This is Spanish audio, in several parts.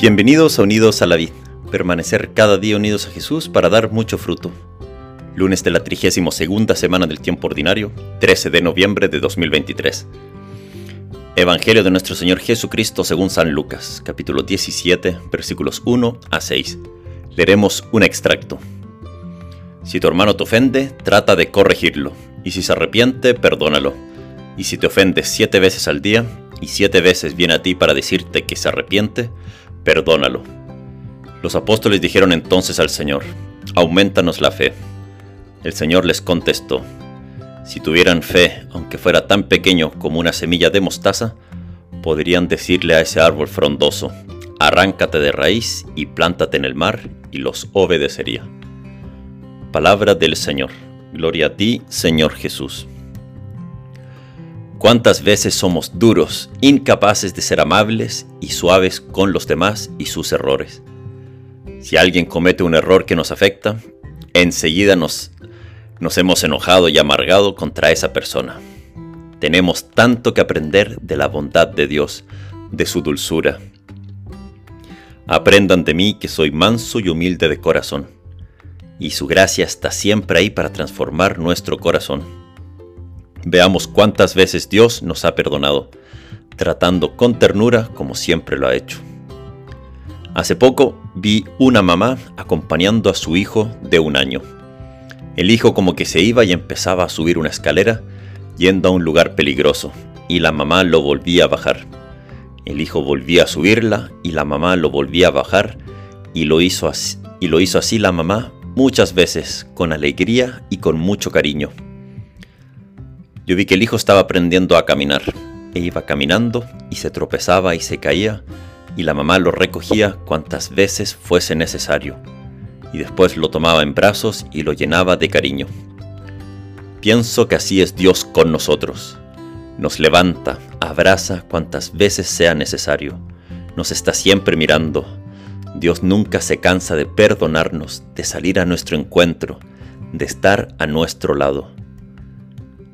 Bienvenidos a Unidos a la Vid, permanecer cada día unidos a Jesús para dar mucho fruto. Lunes de la 32 semana del tiempo ordinario, 13 de noviembre de 2023. Evangelio de nuestro Señor Jesucristo según San Lucas, capítulo 17, versículos 1 a 6. Leeremos un extracto. Si tu hermano te ofende, trata de corregirlo, y si se arrepiente, perdónalo. Y si te ofende siete veces al día, y siete veces viene a ti para decirte que se arrepiente, perdónalo. Los apóstoles dijeron entonces al Señor, aumentanos la fe. El Señor les contestó, si tuvieran fe, aunque fuera tan pequeño como una semilla de mostaza, podrían decirle a ese árbol frondoso, arráncate de raíz y plántate en el mar, y los obedecería. Palabra del Señor. Gloria a ti, Señor Jesús. ¿Cuántas veces somos duros, incapaces de ser amables y suaves con los demás y sus errores? Si alguien comete un error que nos afecta, enseguida nos, nos hemos enojado y amargado contra esa persona. Tenemos tanto que aprender de la bondad de Dios, de su dulzura. Aprendan de mí que soy manso y humilde de corazón, y su gracia está siempre ahí para transformar nuestro corazón. Veamos cuántas veces Dios nos ha perdonado, tratando con ternura como siempre lo ha hecho. Hace poco vi una mamá acompañando a su hijo de un año. El hijo como que se iba y empezaba a subir una escalera yendo a un lugar peligroso, y la mamá lo volvía a bajar. El hijo volvía a subirla y la mamá lo volvía a bajar y lo hizo así, y lo hizo así la mamá muchas veces con alegría y con mucho cariño. Yo vi que el hijo estaba aprendiendo a caminar, e iba caminando y se tropezaba y se caía, y la mamá lo recogía cuantas veces fuese necesario, y después lo tomaba en brazos y lo llenaba de cariño. Pienso que así es Dios con nosotros. Nos levanta, abraza cuantas veces sea necesario. Nos está siempre mirando. Dios nunca se cansa de perdonarnos, de salir a nuestro encuentro, de estar a nuestro lado.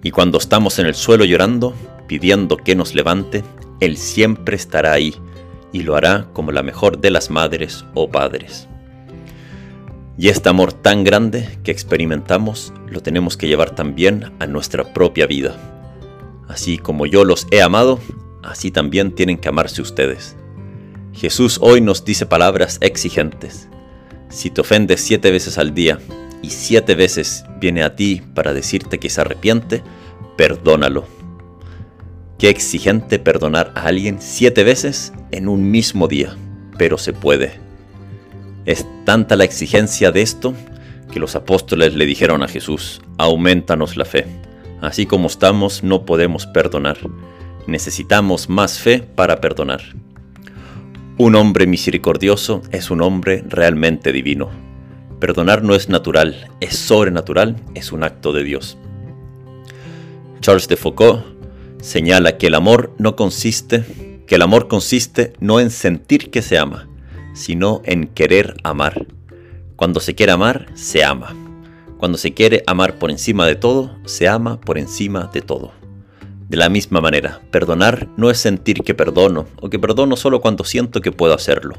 Y cuando estamos en el suelo llorando, pidiendo que nos levante, Él siempre estará ahí y lo hará como la mejor de las madres o padres. Y este amor tan grande que experimentamos lo tenemos que llevar también a nuestra propia vida. Así como yo los he amado, así también tienen que amarse ustedes. Jesús hoy nos dice palabras exigentes. Si te ofendes siete veces al día y siete veces viene a ti para decirte que se arrepiente, perdónalo. Qué exigente perdonar a alguien siete veces en un mismo día, pero se puede. Es tanta la exigencia de esto que los apóstoles le dijeron a Jesús, aumentanos la fe. Así como estamos no podemos perdonar. Necesitamos más fe para perdonar. Un hombre misericordioso es un hombre realmente divino. Perdonar no es natural, es sobrenatural, es un acto de Dios. Charles de Foucault señala que el amor no consiste, que el amor consiste no en sentir que se ama, sino en querer amar. Cuando se quiere amar, se ama. Cuando se quiere amar por encima de todo, se ama por encima de todo. De la misma manera, perdonar no es sentir que perdono o que perdono solo cuando siento que puedo hacerlo.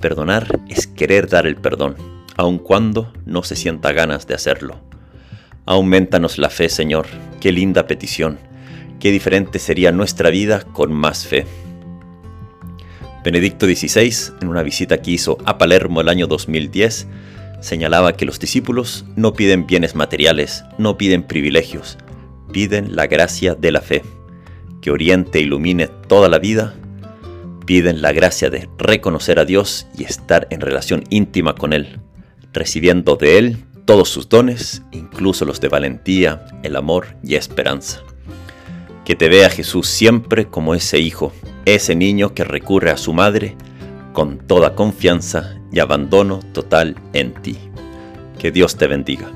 Perdonar es querer dar el perdón, aun cuando no se sienta ganas de hacerlo. Aumentanos la fe, Señor. Qué linda petición. Qué diferente sería nuestra vida con más fe. Benedicto XVI, en una visita que hizo a Palermo el año 2010, señalaba que los discípulos no piden bienes materiales, no piden privilegios, piden la gracia de la fe, que oriente e ilumine toda la vida, piden la gracia de reconocer a Dios y estar en relación íntima con Él, recibiendo de Él todos sus dones, incluso los de valentía, el amor y esperanza. Que te vea Jesús siempre como ese hijo, ese niño que recurre a su madre con toda confianza y abandono total en ti. Que Dios te bendiga.